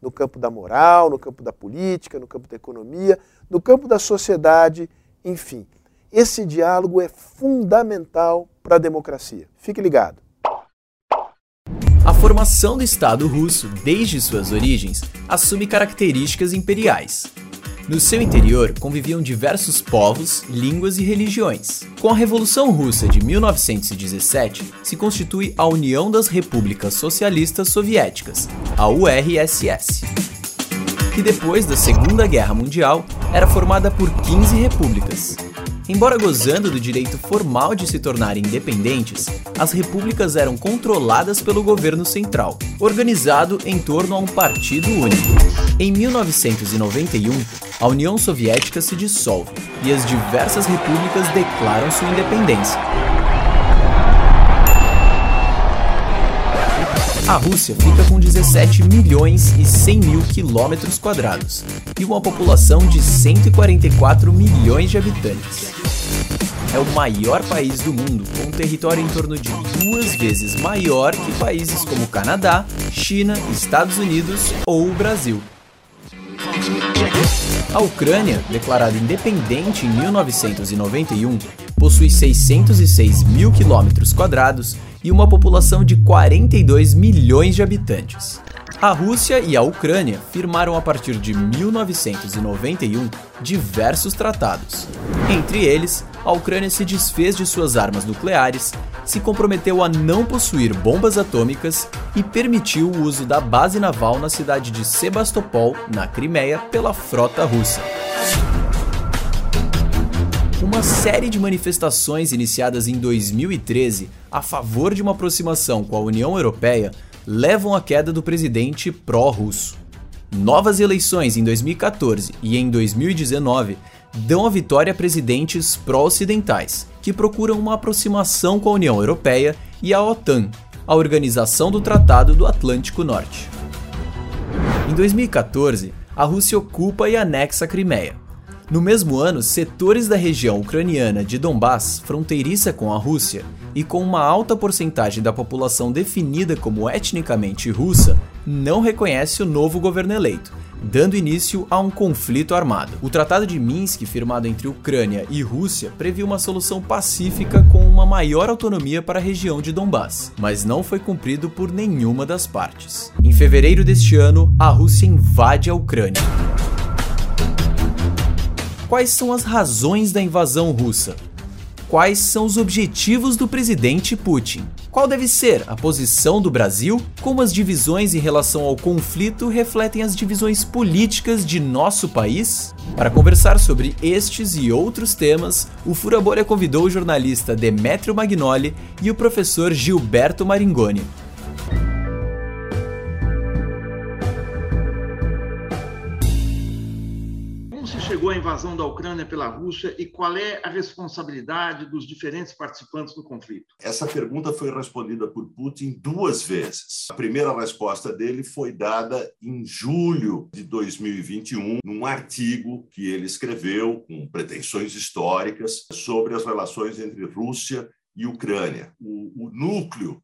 no campo da moral, no campo da política, no campo da economia, no campo da sociedade, enfim. Esse diálogo é fundamental para a democracia. Fique ligado. A formação do Estado russo, desde suas origens, assume características imperiais. No seu interior conviviam diversos povos, línguas e religiões. Com a Revolução Russa de 1917, se constitui a União das Repúblicas Socialistas Soviéticas, a URSS, que depois da Segunda Guerra Mundial era formada por 15 repúblicas. Embora gozando do direito formal de se tornarem independentes, as repúblicas eram controladas pelo governo central, organizado em torno a um partido único. Em 1991, a União Soviética se dissolve e as diversas repúblicas declaram sua independência. A Rússia fica com 17 milhões e 100 mil quilômetros quadrados e uma população de 144 milhões de habitantes. É o maior país do mundo, com um território em torno de duas vezes maior que países como Canadá, China, Estados Unidos ou o Brasil. A Ucrânia, declarada independente em 1991, possui 606 mil quilômetros quadrados e uma população de 42 milhões de habitantes. A Rússia e a Ucrânia firmaram a partir de 1991 diversos tratados. Entre eles, a Ucrânia se desfez de suas armas nucleares, se comprometeu a não possuir bombas atômicas e permitiu o uso da base naval na cidade de Sebastopol, na Crimeia, pela frota russa. Uma série de manifestações iniciadas em 2013 a favor de uma aproximação com a União Europeia levam à queda do presidente pró-russo. Novas eleições em 2014 e em 2019 dão a vitória a presidentes pró-ocidentais, que procuram uma aproximação com a União Europeia e a OTAN, a Organização do Tratado do Atlântico Norte. Em 2014, a Rússia ocupa e anexa a Crimeia. No mesmo ano, setores da região ucraniana de Donbass, fronteiriça com a Rússia, e com uma alta porcentagem da população definida como etnicamente russa, não reconhece o novo governo eleito, dando início a um conflito armado. O Tratado de Minsk, firmado entre Ucrânia e Rússia, previa uma solução pacífica com uma maior autonomia para a região de Donbass, mas não foi cumprido por nenhuma das partes. Em fevereiro deste ano, a Rússia invade a Ucrânia. Quais são as razões da invasão russa? Quais são os objetivos do presidente Putin? Qual deve ser a posição do Brasil? Como as divisões em relação ao conflito refletem as divisões políticas de nosso país? Para conversar sobre estes e outros temas, o Fura Bolha convidou o jornalista Demetrio Magnoli e o professor Gilberto Maringoni. Invasão da Ucrânia pela Rússia e qual é a responsabilidade dos diferentes participantes do conflito? Essa pergunta foi respondida por Putin duas vezes. A primeira resposta dele foi dada em julho de 2021, num artigo que ele escreveu com pretensões históricas sobre as relações entre Rússia e Ucrânia. O, o núcleo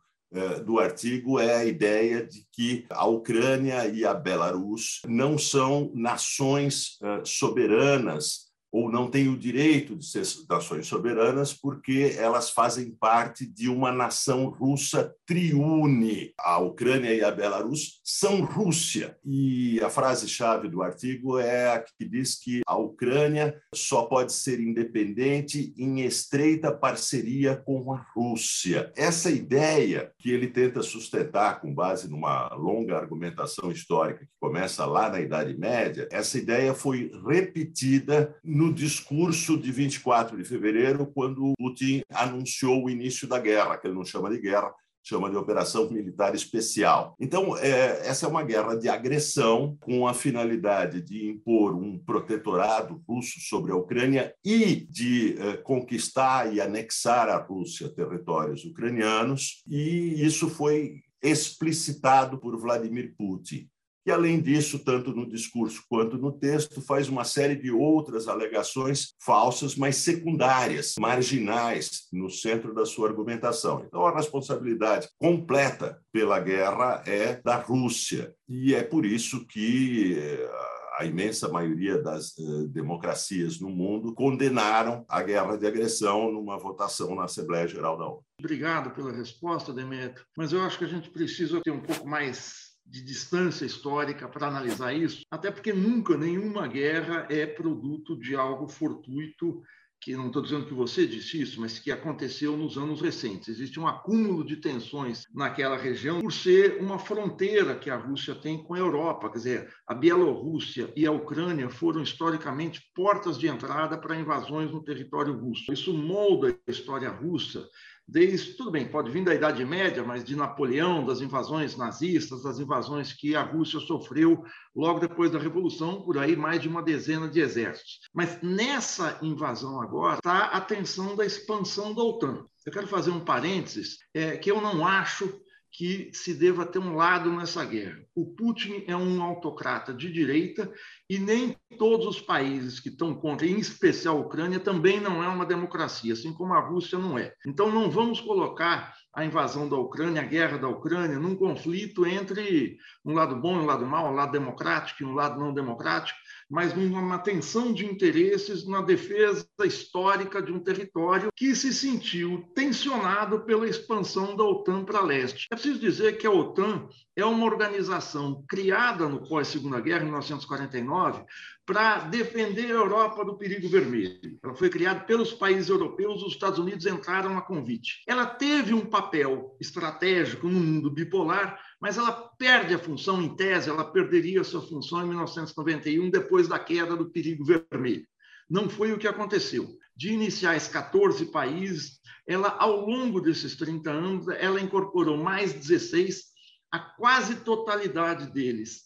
do artigo é a ideia de que a Ucrânia e a Belarus não são nações eh, soberanas ou não têm o direito de ser nações soberanas porque elas fazem parte de uma nação russa triune. A Ucrânia e a Belarus são Rússia. E a frase-chave do artigo é a que diz que a Ucrânia só pode ser independente em estreita parceria com a Rússia. Essa ideia que ele tenta sustentar com base numa longa argumentação histórica que começa lá na Idade Média, essa ideia foi repetida no no discurso de 24 de fevereiro, quando Putin anunciou o início da guerra, que ele não chama de guerra, chama de Operação Militar Especial. Então, é, essa é uma guerra de agressão com a finalidade de impor um protetorado russo sobre a Ucrânia e de é, conquistar e anexar à Rússia territórios ucranianos, e isso foi explicitado por Vladimir Putin que, além disso, tanto no discurso quanto no texto, faz uma série de outras alegações falsas, mas secundárias, marginais, no centro da sua argumentação. Então, a responsabilidade completa pela guerra é da Rússia. E é por isso que eh, a imensa maioria das uh, democracias no mundo condenaram a guerra de agressão numa votação na Assembleia Geral da ONU. Obrigado pela resposta, Demetrio, mas eu acho que a gente precisa ter um pouco mais de distância histórica para analisar isso, até porque nunca nenhuma guerra é produto de algo fortuito, que não estou dizendo que você disse isso, mas que aconteceu nos anos recentes. Existe um acúmulo de tensões naquela região por ser uma fronteira que a Rússia tem com a Europa. Quer dizer, a Bielorrússia e a Ucrânia foram historicamente portas de entrada para invasões no território russo. Isso molda a história russa desde, tudo bem, pode vir da Idade Média, mas de Napoleão, das invasões nazistas, das invasões que a Rússia sofreu logo depois da Revolução, por aí mais de uma dezena de exércitos. Mas nessa invasão agora está a tensão da expansão da OTAN. Eu quero fazer um parênteses, é, que eu não acho que se deva ter um lado nessa guerra. O Putin é um autocrata de direita e nem todos os países que estão contra, em especial a Ucrânia, também não é uma democracia, assim como a Rússia não é. Então não vamos colocar a invasão da Ucrânia, a guerra da Ucrânia, num conflito entre um lado bom e um lado mau, um lado democrático e um lado não democrático, mas numa tensão de interesses na defesa histórica de um território que se sentiu tensionado pela expansão da OTAN para leste. É preciso dizer que a OTAN é uma organização criada no pós-Segunda Guerra, em 1949, para defender a Europa do perigo vermelho. Ela foi criada pelos países europeus, os Estados Unidos entraram a convite. Ela teve um papel estratégico no mundo bipolar, mas ela perde a função, em tese, ela perderia a sua função em 1991, depois da queda do perigo vermelho. Não foi o que aconteceu. De iniciais 14 países, ela, ao longo desses 30 anos, ela incorporou mais 16, a quase totalidade deles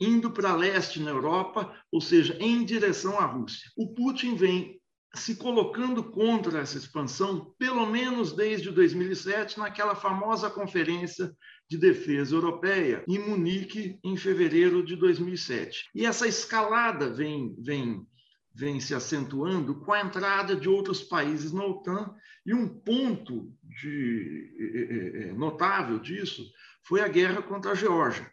indo para leste na Europa, ou seja, em direção à Rússia. O Putin vem se colocando contra essa expansão, pelo menos desde 2007, naquela famosa conferência de defesa europeia em Munique em fevereiro de 2007. E essa escalada vem vem vem se acentuando com a entrada de outros países na OTAN e um ponto de, é, é, notável disso foi a guerra contra a Geórgia.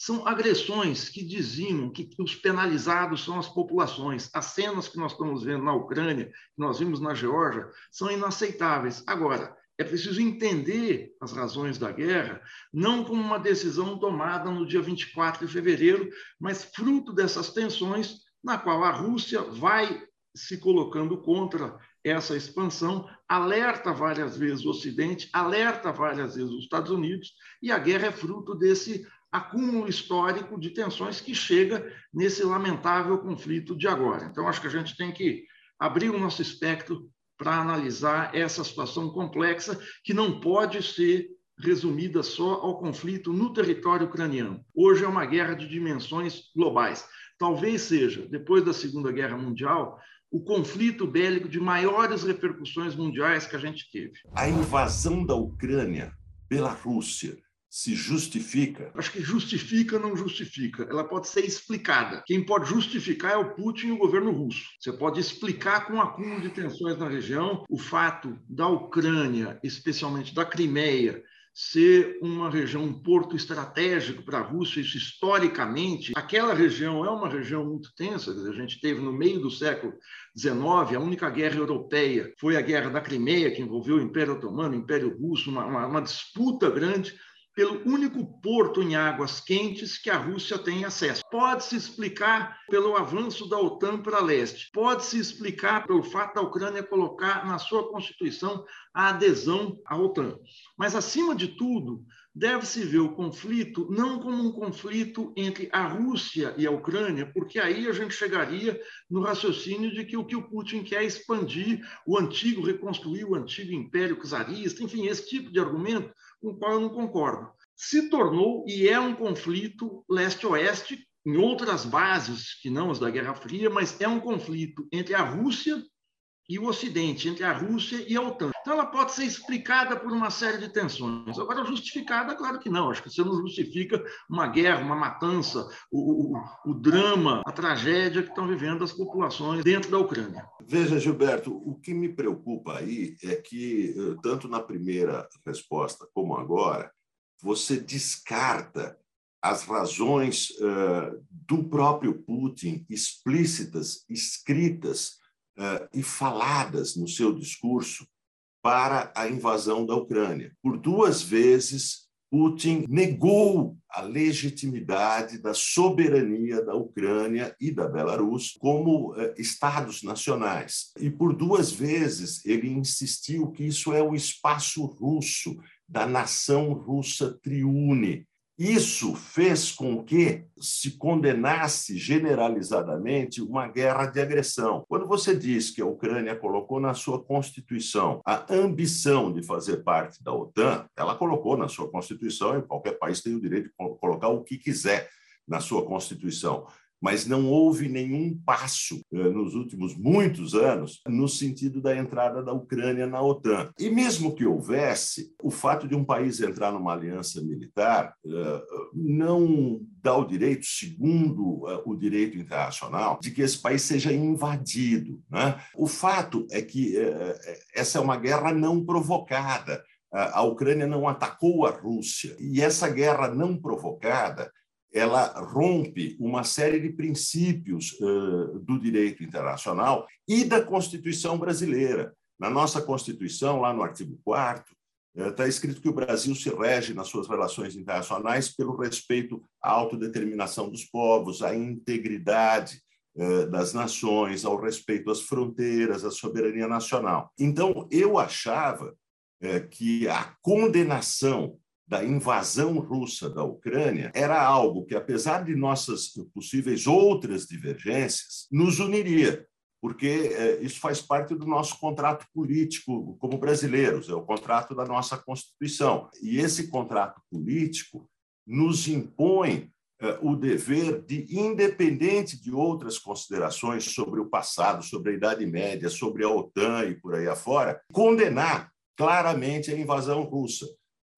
São agressões que diziam que os penalizados são as populações. As cenas que nós estamos vendo na Ucrânia, que nós vimos na Geórgia, são inaceitáveis. Agora, é preciso entender as razões da guerra, não como uma decisão tomada no dia 24 de fevereiro, mas fruto dessas tensões, na qual a Rússia vai se colocando contra essa expansão, alerta várias vezes o Ocidente, alerta várias vezes os Estados Unidos, e a guerra é fruto desse acúmulo histórico de tensões que chega nesse lamentável conflito de agora. Então, acho que a gente tem que abrir o nosso espectro para analisar essa situação complexa que não pode ser resumida só ao conflito no território ucraniano. Hoje é uma guerra de dimensões globais. Talvez seja, depois da Segunda Guerra Mundial, o conflito bélico de maiores repercussões mundiais que a gente teve. A invasão da Ucrânia pela Rússia se justifica? Acho que justifica não justifica. Ela pode ser explicada. Quem pode justificar é o Putin e o governo russo. Você pode explicar com o acúmulo de tensões na região o fato da Ucrânia, especialmente da Crimeia, ser uma região, um porto estratégico para a Rússia, isso historicamente, aquela região é uma região muito tensa, a gente teve no meio do século XIX, a única guerra europeia foi a Guerra da Crimeia, que envolveu o Império Otomano, o Império Russo, uma, uma, uma disputa grande pelo único porto em águas quentes que a Rússia tem acesso. Pode-se explicar pelo avanço da OTAN para leste. Pode-se explicar pelo fato da Ucrânia colocar na sua constituição a adesão à OTAN. Mas, acima de tudo, deve-se ver o conflito não como um conflito entre a Rússia e a Ucrânia, porque aí a gente chegaria no raciocínio de que o que o Putin quer é expandir o antigo, reconstruir o antigo império czarista, enfim, esse tipo de argumento com o qual eu não concordo. Se tornou e é um conflito leste-oeste em outras bases que não as da Guerra Fria, mas é um conflito entre a Rússia e o Ocidente, entre a Rússia e a OTAN. Então, ela pode ser explicada por uma série de tensões. Agora, justificada, claro que não. Acho que você não justifica uma guerra, uma matança, o, o, o drama, a tragédia que estão vivendo as populações dentro da Ucrânia. Veja, Gilberto, o que me preocupa aí é que, eh, tanto na primeira resposta como agora, você descarta as razões uh, do próprio Putin explícitas, escritas uh, e faladas no seu discurso para a invasão da Ucrânia. Por duas vezes, Putin negou a legitimidade da soberania da Ucrânia e da Belarus como uh, estados nacionais. E por duas vezes ele insistiu que isso é o espaço russo, da nação russa triune, isso fez com que se condenasse generalizadamente uma guerra de agressão. Quando você diz que a Ucrânia colocou na sua Constituição a ambição de fazer parte da OTAN, ela colocou na sua Constituição, e qualquer país tem o direito de colocar o que quiser na sua Constituição mas não houve nenhum passo eh, nos últimos muitos anos no sentido da entrada da Ucrânia na OTAN. E mesmo que houvesse, o fato de um país entrar numa aliança militar eh, não dá o direito, segundo eh, o direito internacional, de que esse país seja invadido. Né? O fato é que essa é uma guerra não provocada. A Ucrânia não atacou a Rússia. E essa guerra não provocada ela rompe uma série de princípios uh, do direito internacional e da Constituição brasileira. Na nossa Constituição, lá no artigo 4 está escrito que o Brasil se rege nas suas relações internacionais pelo respeito à autodeterminação dos povos, à integridade das nações, ao respeito às fronteiras, à soberania nacional. Então, eu achava que a condenação da invasão russa da Ucrânia era algo que, apesar de nossas possíveis outras divergências, nos uniria, porque é, isso faz parte do nosso contrato político como brasileiros, é o contrato da nossa Constituição. E esse contrato político nos impõe é, o dever de, independente de outras considerações sobre o passado, sobre a Idade Média, sobre a OTAN e por aí afora, condenar claramente a invasão russa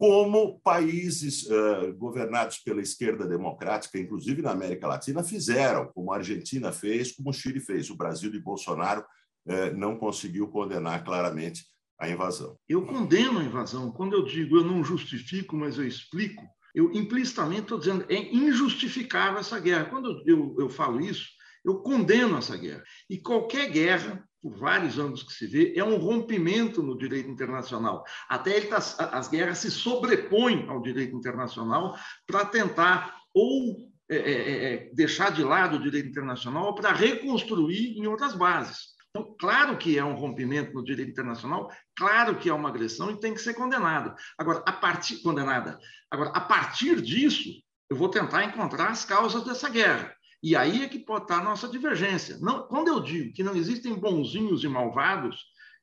como países uh, governados pela esquerda democrática, inclusive na América Latina, fizeram, como a Argentina fez, como o Chile fez. O Brasil de Bolsonaro uh, não conseguiu condenar claramente a invasão. Eu condeno a invasão. Quando eu digo eu não justifico, mas eu explico, eu implicitamente estou dizendo é injustificável essa guerra. Quando eu, eu falo isso, eu condeno essa guerra. E qualquer guerra por vários anos que se vê, é um rompimento no direito internacional. Até tá, as guerras se sobrepõem ao direito internacional para tentar ou é, é, é, é, deixar de lado o direito internacional para reconstruir em outras bases. Então, claro que é um rompimento no direito internacional, claro que é uma agressão e tem que ser condenada. Agora, a partir condenada. Agora, a partir disso, eu vou tentar encontrar as causas dessa guerra. E aí é que pode estar a nossa divergência. Não, quando eu digo que não existem bonzinhos e malvados,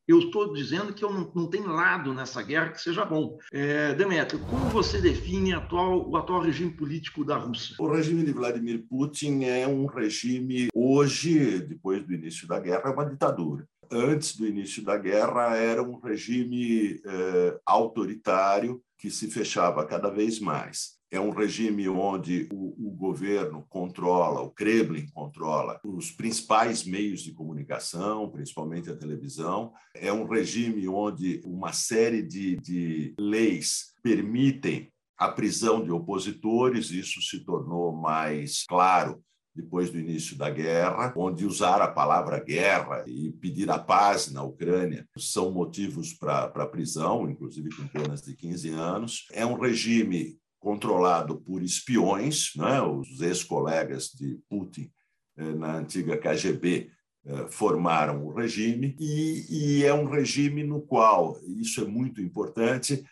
eu estou dizendo que eu não, não tem lado nessa guerra que seja bom. É, Demetrio, como você define atual, o atual regime político da Rússia? O regime de Vladimir Putin é um regime, hoje, depois do início da guerra, é uma ditadura. Antes do início da guerra, era um regime é, autoritário que se fechava cada vez mais é um regime onde o, o, governo controla, o Kremlin controla os principais meios de comunicação, principalmente a televisão. É um regime onde uma série de, de leis permitem a prisão de opositores, isso se tornou mais claro depois do início da guerra, onde usar a palavra guerra e pedir a paz na Ucrânia são motivos para prisão, inclusive com penas de 15 anos. É um regime controlado por espiões, né? os ex-colegas de Putin eh, na antiga KGB eh, formaram o regime, e, e, é um regime no qual, isso é muito importante,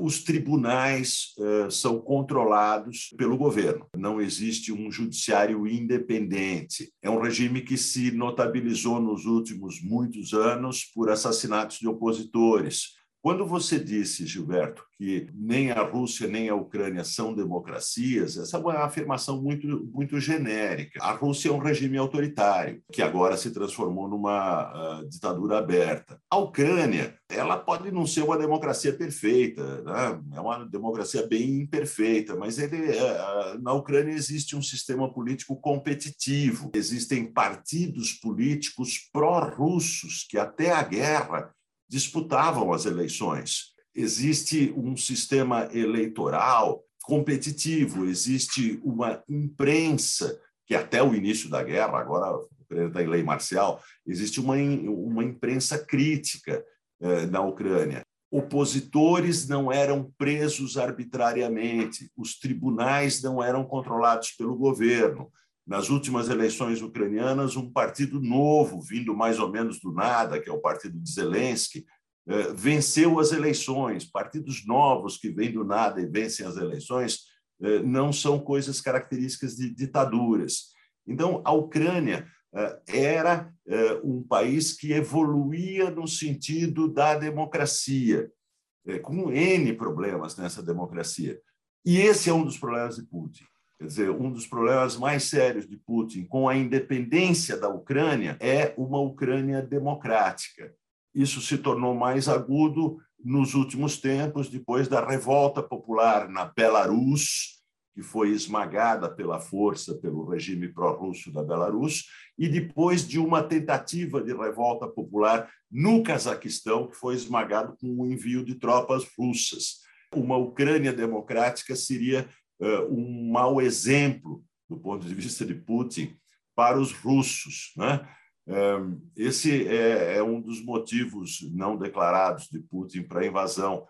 os tribunais são controlados pelo governo. Não existe um judiciário independente. É um regime que se notabilizou nos últimos muitos anos por assassinatos de opositores, quando você disse, Gilberto, que nem a Rússia nem a Ucrânia são democracias, essa é uma afirmação muito, muito genérica. A Rússia é um regime autoritário, que agora se transformou numa uh, ditadura aberta. A Ucrânia, ela pode não ser uma democracia perfeita, né? é uma democracia bem imperfeita, mas ele, uh, na Ucrânia existe um sistema político competitivo, existem partidos políticos pró-russos que até a guerra disputavam as eleições. Existe um sistema eleitoral competitivo, existe uma imprensa que até o início da guerra, agora está em lei marcial, existe uma, uma imprensa crítica eh, na Ucrânia. Opositores não eram presos arbitrariamente, os tribunais não eram controlados pelo governo. Nas últimas eleições ucranianas, um partido novo, vindo mais ou menos do nada, que é o partido de Zelensky, eh, venceu as eleições. Partidos novos que vêm do nada e vencem as eleições eh, não são coisas características de ditaduras. Então, a Ucrânia eh, era um país que evoluía no sentido da democracia, com N problemas nessa democracia. E esse é um dos problemas de Putin. Quer dizer, um dos problemas mais sérios de Putin com a independência da Ucrânia é uma Ucrânia democrática. Isso se tornou mais agudo nos últimos tempos, depois da revolta popular na Belarus, que foi esmagada pela força pelo regime pró-russo da Belarus, e depois de uma tentativa de revolta popular no Cazaquistão, que foi esmagado com o envio de tropas russas. Uma Ucrânia democrática seria um mau exemplo do ponto de vista de Putin para os russos. Né? Esse é, é um dos motivos não declarados de Putin para a invasão,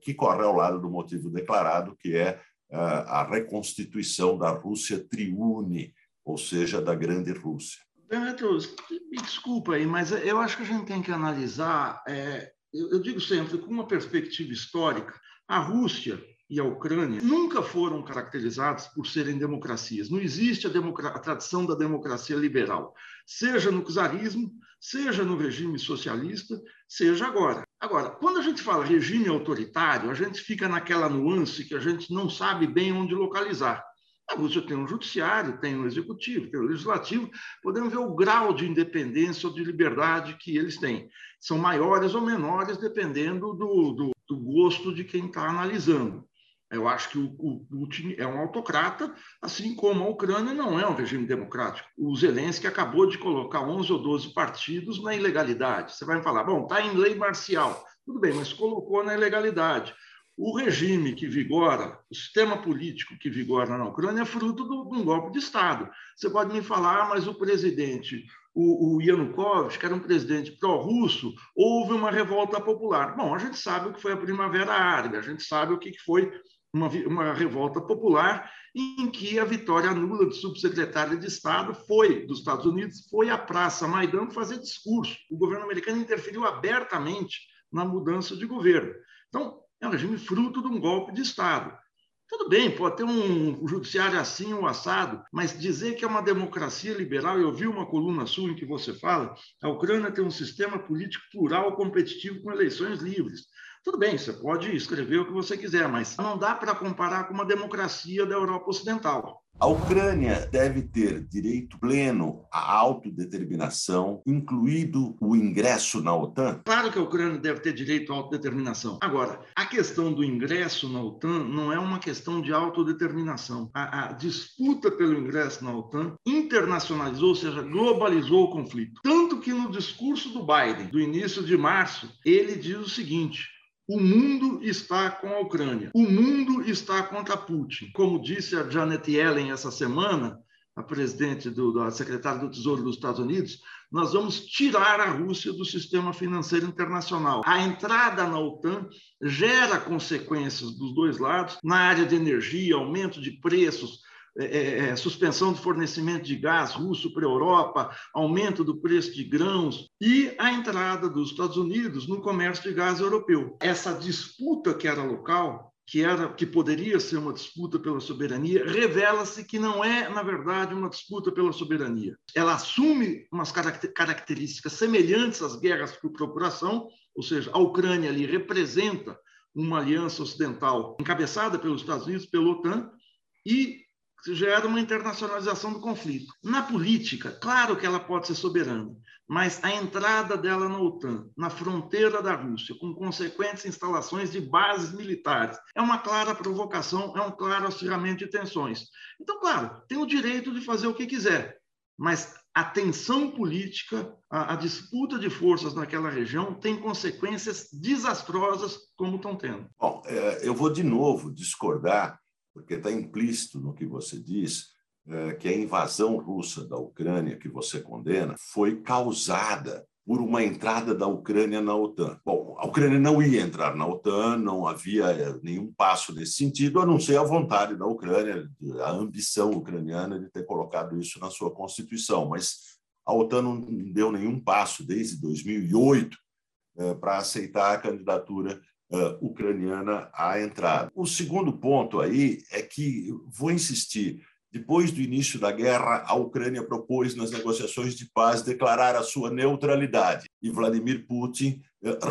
que corre ao lado do motivo declarado, que é a reconstituição da Rússia triune, ou seja, da Grande Rússia. Demetrio, me desculpa aí, mas eu acho que a gente tem que analisar, é, eu digo sempre, com uma perspectiva histórica, a Rússia e a Ucrânia nunca foram caracterizados por serem democracias. Não existe a, a, tradição da democracia liberal, seja no czarismo, seja no regime socialista, seja agora. Agora, quando a gente fala regime autoritário, a gente fica naquela nuance que a gente não sabe bem onde localizar. A Rússia tem um judiciário, tem um executivo, tem um legislativo, podemos ver o grau de independência ou de liberdade que eles têm. São maiores ou menores, dependendo do, do, do gosto de quem está analisando. Eu acho que o, Putin é um autocrata, assim como a Ucrânia não é um regime democrático. O Zelensky acabou de colocar 11 ou 12 partidos na ilegalidade. Você vai me falar, bom, está em lei marcial. Tudo bem, mas colocou na ilegalidade. O regime que vigora, o sistema político que vigora na Ucrânia é fruto de um golpe de Estado. Você pode me falar, ah, mas o presidente, o, o Yanukovych, que era um presidente pró-russo, houve uma revolta popular. Bom, a gente sabe o que foi a Primavera Árabe, a gente sabe o que foi uma, uma revolta popular em que a vitória nula do subsecretário de Estado foi dos Estados Unidos, foi à Praça Maidan fazer discurso. O governo americano interferiu abertamente na mudança de governo. Então, é um regime fruto de um golpe de Estado. Tudo bem, pode ter um judiciário assim ou assado, mas dizer que é uma democracia liberal, eu vi uma coluna sua em que você fala, a Ucrânia tem um sistema político plural competitivo com eleições livres. Tudo bem, você pode escrever o que você quiser, mas não dá para comparar com uma democracia da Europa Ocidental. A Ucrânia deve ter direito pleno à autodeterminação, incluído o ingresso na OTAN? Claro que a Ucrânia deve ter direito à autodeterminação. Agora, a questão do ingresso na OTAN não é uma questão de autodeterminação. A, a disputa pelo ingresso na OTAN internacionalizou, ou seja, globalizou o conflito. Tanto que no discurso do Biden, do início de março, ele diz o seguinte: o mundo está com a Ucrânia. O mundo está contra Putin. Como disse a Janet Yellen essa semana, a presidente do, da secretária do Tesouro dos Estados Unidos, nós vamos tirar a Rússia do sistema financeiro internacional. A entrada na OTAN gera consequências dos dois lados na área de energia, aumento de preços, é, é, é, suspensão do fornecimento de gás russo para a Europa, aumento do preço de grãos e a entrada dos Estados Unidos no comércio de gás europeu. Essa disputa que era local que era que poderia ser uma disputa pela soberania, revela-se que não é, na verdade, uma disputa pela soberania. Ela assume umas características semelhantes às guerras por procuração, ou seja, a Ucrânia ali representa uma aliança ocidental encabeçada pelos Estados Unidos, pela OTAN, e gera uma internacionalização do conflito. Na política, claro que ela pode ser soberana, mas a entrada dela na OTAN, na fronteira da Rússia, com consequentes instalações de bases militares, é uma clara provocação, é um claro acirramento de tensões. Então, claro, tem o direito de fazer o que quiser, mas a tensão política, a, a disputa de forças naquela região tem consequências desastrosas, como estão tendo. Bom, é, eu vou de novo discordar porque está implícito no que você diz é, que a invasão russa da Ucrânia, que você condena, foi causada por uma entrada da Ucrânia na OTAN. Bom, a Ucrânia não ia entrar na OTAN, não havia é, nenhum passo nesse sentido, a não ser a vontade da Ucrânia, a ambição ucraniana de ter colocado isso na sua Constituição. Mas a OTAN não deu nenhum passo desde 2008 é, para aceitar a candidatura uh, ucraniana à entrada. O segundo ponto aí é que, vou insistir, depois do início da guerra, a Ucrânia propôs nas negociações de paz declarar a sua neutralidade e Vladimir Putin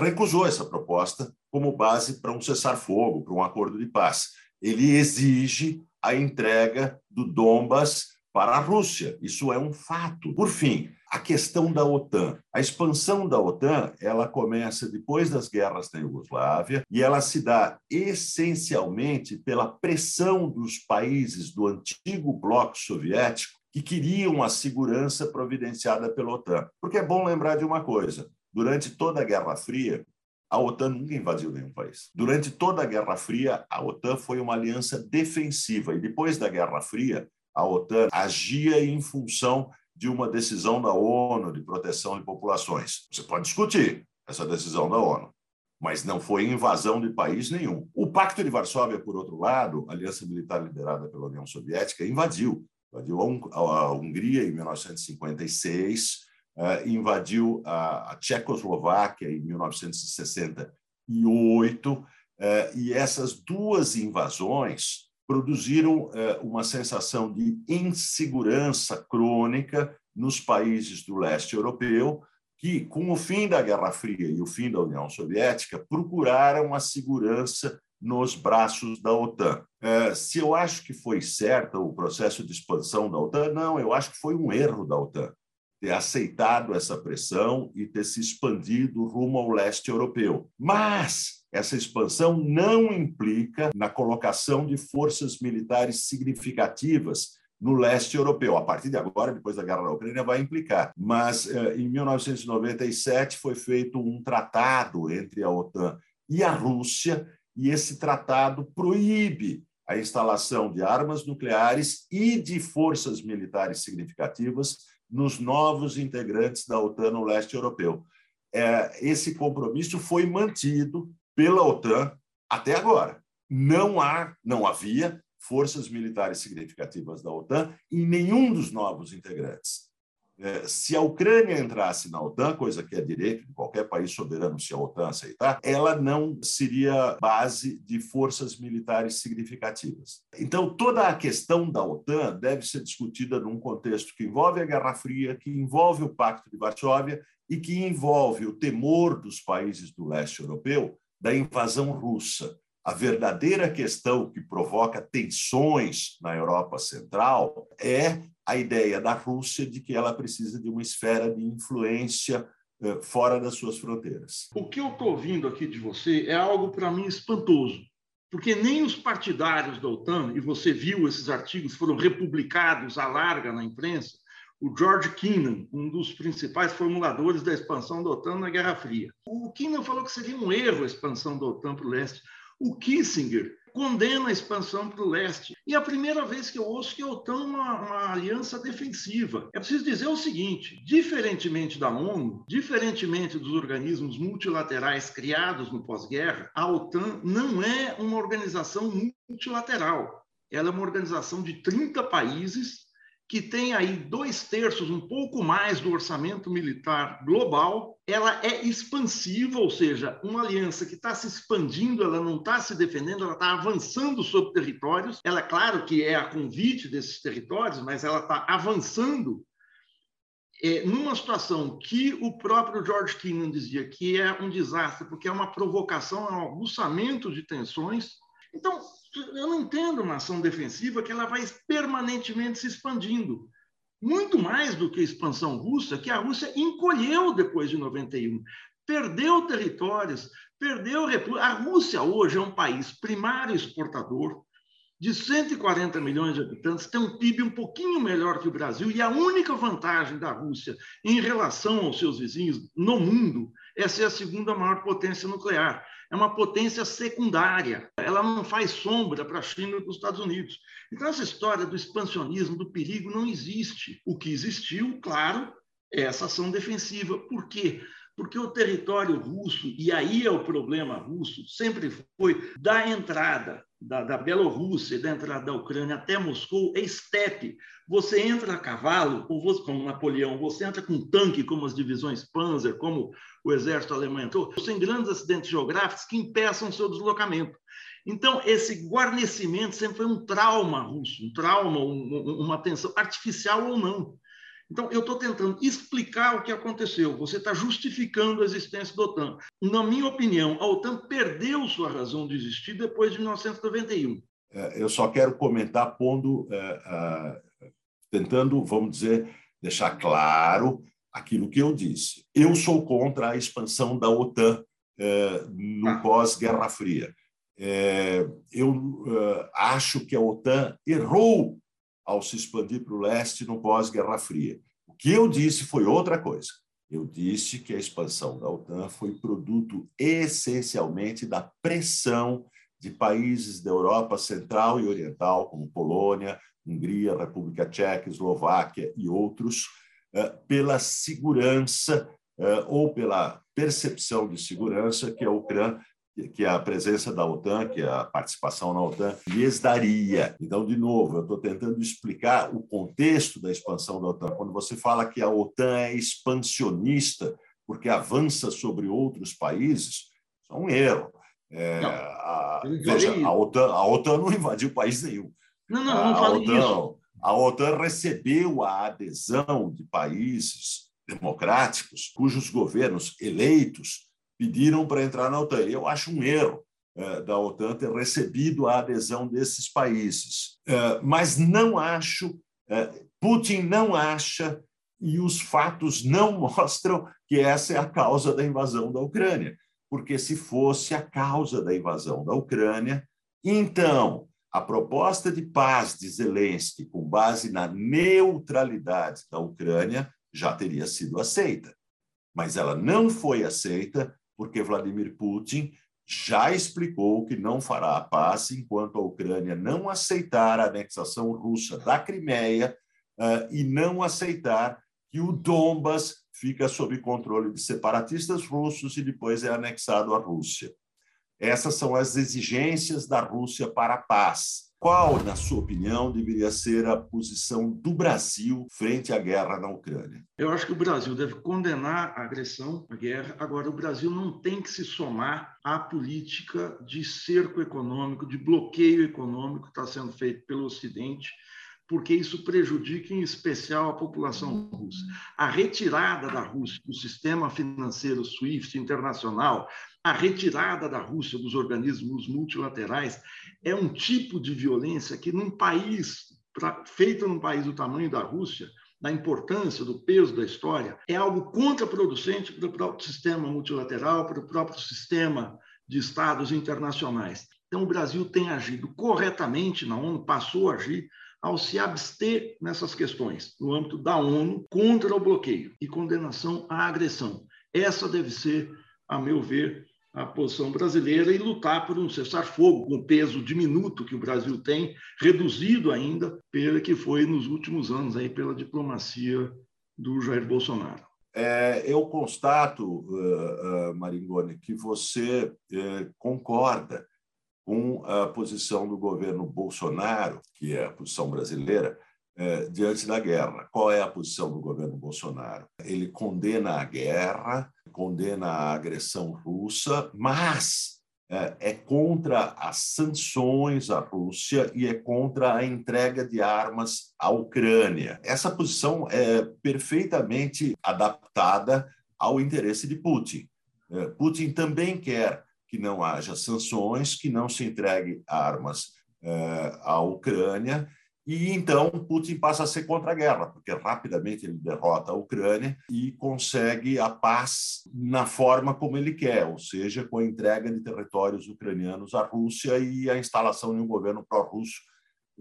recusou essa proposta como base para um cessar-fogo, para um acordo de paz. Ele exige a entrega do Donbas para a Rússia. Isso é um fato. Por fim, a questão da OTAN. A expansão da OTAN, ela começa depois das guerras na Iugoslávia e ela se dá essencialmente pela pressão dos países do antigo bloco soviético que queriam a segurança providenciada pela OTAN. Porque é bom lembrar de uma coisa: durante toda a Guerra Fria, a OTAN nunca invadiu nenhum país. Durante toda a Guerra Fria, a OTAN foi uma aliança defensiva e depois da Guerra Fria, a OTAN agia em função de uma decisão da ONU de proteção de populações. Você pode discutir essa decisão da ONU, mas não foi invasão de país nenhum. O Pacto de Varsóvia, por outro lado, a aliança militar liderada pela União Soviética, invadiu. Invadiu a Hungria em 1956, eh, invadiu a Tchecoslováquia em 1968, eh, e essas duas invasões produziram é, uma sensação de insegurança crônica nos países do leste europeu, que, com o fim da Guerra Fria e o fim da União Soviética, procuraram a segurança nos braços da OTAN. É, se eu acho que foi certo o processo de expansão da OTAN, não, eu acho que foi um erro da OTAN ter aceitado essa pressão e ter se expandido rumo ao leste europeu. Mas essa expansão não implica na colocação de forças militares significativas no leste europeu. A partir de agora, depois da guerra da Ucrânia, vai implicar. Mas eh, em 1997 foi feito um tratado entre a OTAN e a Rússia, e esse tratado proíbe a instalação de armas nucleares e de forças militares significativas nos novos integrantes da OTAN no leste europeu. É, esse compromisso foi mantido pela OTAN até agora. Não há, não havia forças militares significativas da OTAN em nenhum dos novos integrantes. É, se a Ucrânia entrasse na OTAN, coisa que é direito de qualquer país soberano se a OTAN aceitar, ela não seria base de forças militares significativas. Então, toda a questão da OTAN deve ser discutida num contexto que envolve a Guerra Fria, que envolve o Pacto de Varsóvia e que envolve o temor dos países do leste europeu da invasão russa. A verdadeira questão que provoca tensões na Europa Central é a ideia da Rússia de que ela precisa de uma esfera de influência eh, fora das suas fronteiras. O que eu estou ouvindo aqui de você é algo para mim espantoso, porque nem os partidários da OTAN, e você viu esses artigos foram republicados à larga na imprensa, o George Kennan, um dos principais formuladores da expansão da OTAN na Guerra Fria. O Kennan falou que seria um erro a expansão da OTAN para o leste. O Kissinger condena a expansão para o leste. E é a primeira vez que eu ouço que a OTAN é uma, uma, aliança defensiva. É preciso dizer o seguinte: diferentemente da ONU, diferentemente dos organismos multilaterais criados no pós-guerra, a OTAN não é uma organização multilateral. ela é uma organização de 30 países que tem aí dois terços, um pouco mais do orçamento militar global. Ela é expansiva, ou seja, uma aliança que está se expandindo, ela não está se defendendo, ela está avançando sobre territórios. Ela, claro que é a convite desses territórios, mas ela está avançando é, numa situação que o próprio George Kennan dizia que é um desastre, porque é uma provocação, é um aguçamento de tensões. Então, eu não entendo uma ação defensiva que ela vai permanentemente se expandindo. Muito mais do que a expansão russa, que a Rússia encolheu depois de 91. Perdeu territórios, perdeu. A Rússia hoje é um país primário exportador, de 140 milhões de habitantes, tem um PIB um pouquinho melhor que o Brasil, e a única vantagem da Rússia em relação aos seus vizinhos no mundo é ser a segunda maior potência nuclear. É uma potência secundária, ela não faz sombra para a China e para os Estados Unidos. Então, essa história do expansionismo, do perigo, não existe. O que existiu, claro, é essa ação defensiva. Por quê? porque o território russo, e aí é o problema russo, sempre foi da entrada da, da Bielorrússia, da entrada da Ucrânia até Moscou, é estepe. Você entra a cavalo, como Napoleão, você entra com tanque, como as divisões Panzer, como o exército alemão entrou, sem grandes acidentes geográficos que impeçam o seu deslocamento. Então, esse guarnecimento sempre foi um trauma russo, um trauma, um, uma tensão artificial ou não. Então, eu estou tentando explicar o que aconteceu. Você está justificando a existência da OTAN. Na minha opinião, a OTAN perdeu sua razão de existir depois de 1991. É, eu só quero comentar pondo, é, tentando, vamos dizer, deixar claro aquilo que eu disse. Eu sou contra a expansão da OTAN é, no ah. pós-Guerra Fria. eu acho que a OTAN errou ao se expandir para o leste no pós-Guerra Fria. O que eu disse foi outra coisa. Eu disse que a expansão da OTAN foi produto essencialmente da pressão de países da Europa Central e Oriental, como Polônia, Hungria, República Tcheca, Eslováquia e outros, eh, pela segurança eh, ou pela percepção de segurança que a Ucrânia que a presença da OTAN, que a participação na OTAN lhes daria. Então, de novo, eu estou tentando explicar o contexto da expansão da OTAN. Quando você fala que a OTAN é expansionista porque avança sobre outros países, isso é um erro. É, a, veja, a OTAN, a OTAN não invadiu país nenhum. Não, não, não falei isso. A OTAN recebeu a adesão de países democráticos cujos governos eleitos pediram para entrar na OTAN. Eu acho um erro é, da OTAN ter recebido a adesão desses países. É, mas não acho, é, Putin não acha, e os fatos não mostram que essa é a causa da invasão da Ucrânia. Porque se fosse a causa da invasão da Ucrânia, então a proposta de paz de Zelensky, com base na neutralidade da Ucrânia, já teria sido aceita. Mas ela não foi aceita porque Vladimir Putin já explicou que não fará a paz enquanto a Ucrânia não aceitar a anexação russa da Crimeia uh, e não aceitar que o Donbas fica sob controle de separatistas russos e depois é anexado à Rússia. Essas são as exigências da Rússia para a paz. Qual, na sua opinião, deveria ser a posição do Brasil frente à guerra na Ucrânia? Eu acho que o Brasil deve condenar a agressão, a guerra. Agora, o Brasil não tem que se somar à política de cerco econômico, de bloqueio econômico que está sendo feito pelo Ocidente porque isso prejudica em especial a população russa. A retirada da Rússia do sistema financeiro SWIFT internacional, a retirada da Rússia dos organismos multilaterais é um tipo de violência que num país feito num país do tamanho da Rússia, da importância, do peso da história, é algo contraproducente para o próprio sistema multilateral, para o próprio sistema de estados internacionais. Então, o Brasil tem agido corretamente na ONU, passou a agir ao se abster nessas questões, no âmbito da ONU, contra o bloqueio e condenação à agressão. Essa deve ser, a meu ver, a posição brasileira e lutar por um cessar-fogo com o peso diminuto que o Brasil tem, reduzido ainda pelo que foi nos últimos anos aí pela diplomacia do Jair Bolsonaro. É, eu constato, uh, uh, Maringoni, que você uh, concorda com a posição do governo Bolsonaro, que é a posição brasileira, diante da guerra. Qual é a posição do governo Bolsonaro? Ele condena a guerra, condena a agressão russa, mas é, é contra as sanções à Rússia e é contra a entrega de armas à Ucrânia. Essa posição é perfeitamente adaptada ao interesse de Putin. É, Putin também quer que não haja sanções, que não se entregue armas é, à Ucrânia e então Putin passa a ser contra a guerra, porque rapidamente ele derrota a Ucrânia e consegue a paz na forma como ele quer, ou seja, com a entrega de territórios ucranianos à Rússia e a instalação de um governo pró-russo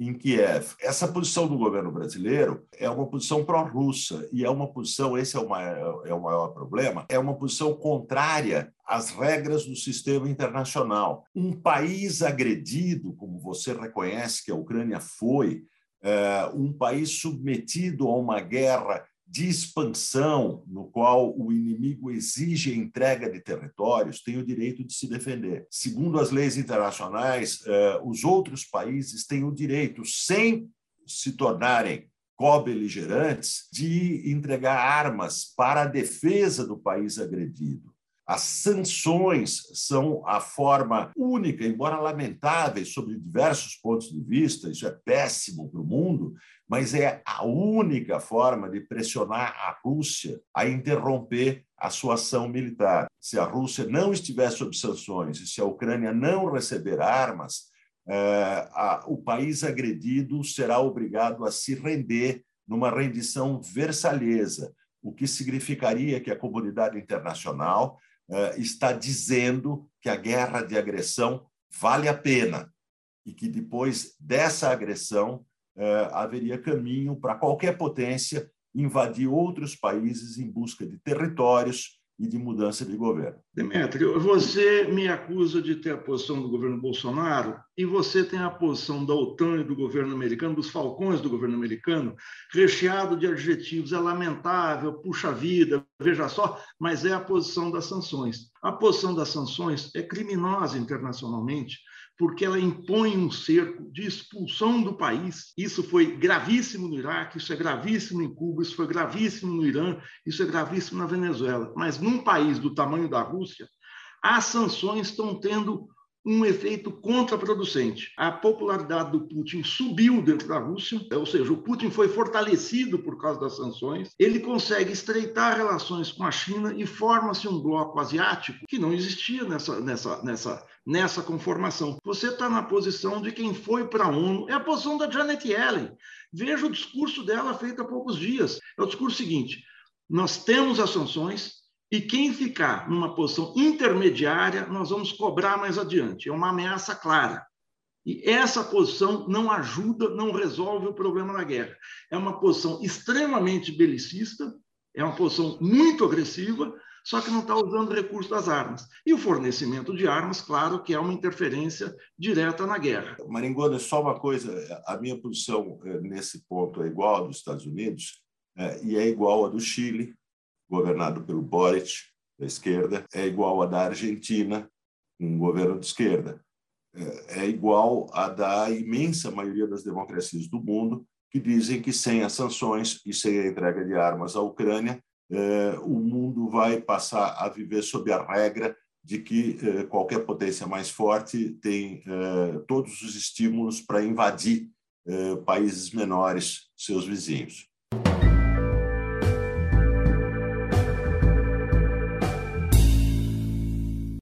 em Kiev. Essa posição do governo brasileiro é uma posição pró-russa e é uma posição, esse é o, maior, é o maior problema, é uma posição contrária às regras do sistema internacional. Um país agredido, como você reconhece que a Ucrânia foi, é, um país submetido a uma guerra de expansão, no qual o inimigo exige a entrega de territórios, tem o direito de se defender. Segundo as leis internacionais, eh, os outros países têm o direito, sem se tornarem co-beligerantes, de entregar armas para a defesa do país agredido. As sanções são a forma única, embora lamentáveis sob diversos pontos de vista, isso é péssimo para o mundo, mas é a única forma de pressionar a Rússia a interromper a sua ação militar. Se a Rússia não estiver sob sanções e se a Ucrânia não receber armas, é, o país agredido será obrigado a se render numa rendição versalhesa, o que significaria que a comunidade internacional eh, está dizendo que a guerra de agressão vale a pena e que depois dessa agressão eh, haveria caminho para qualquer potência invadir outros países em busca de territórios e de mudança de governo. Demetrio, você me acusa de ter a posição do governo Bolsonaro e você tem a posição da OTAN e do governo americano, dos falcões do governo americano, recheado de adjetivos, é lamentável, puxa vida, veja só, mas é a posição das sanções. A posição das sanções é criminosa internacionalmente, porque ela impõe um cerco de expulsão do país. Isso foi gravíssimo no Iraque, isso é gravíssimo em Cuba, isso foi gravíssimo no Irã, isso é gravíssimo na Venezuela. Mas num país do tamanho da Rússia, as sanções estão tendo um efeito contraproducente. A popularidade do Putin subiu dentro da Rússia, ou seja, o Putin foi fortalecido por causa das sanções. Ele consegue estreitar relações com a China e forma-se um bloco asiático que não existia nessa, nessa, nessa, nessa conformação. Você está na posição de quem foi para a ONU, é a posição da Janet Yellen. Veja o discurso dela feito há poucos dias. É o discurso seguinte: nós temos as sanções, e quem ficar numa posição intermediária, nós vamos cobrar mais adiante. É uma ameaça clara. E essa posição não ajuda, não resolve o problema da guerra. É uma posição extremamente belicista, é uma posição muito agressiva, só que não está usando recurso das armas. E o fornecimento de armas, claro, que é uma interferência direta na guerra. Maringona, só uma coisa: a minha posição eh, nesse ponto é igual à dos Estados Unidos eh, e é igual à do Chile, governado pelo Boric, da esquerda, é igual à da Argentina, um governo de esquerda. É, é igual à da imensa maioria das democracias do mundo, que dizem que sem as sanções e sem a entrega de armas à Ucrânia, é, o mundo vai passar a viver sob a regra de que é, qualquer potência mais forte tem todos os estímulos para invadir países menores, seus vizinhos.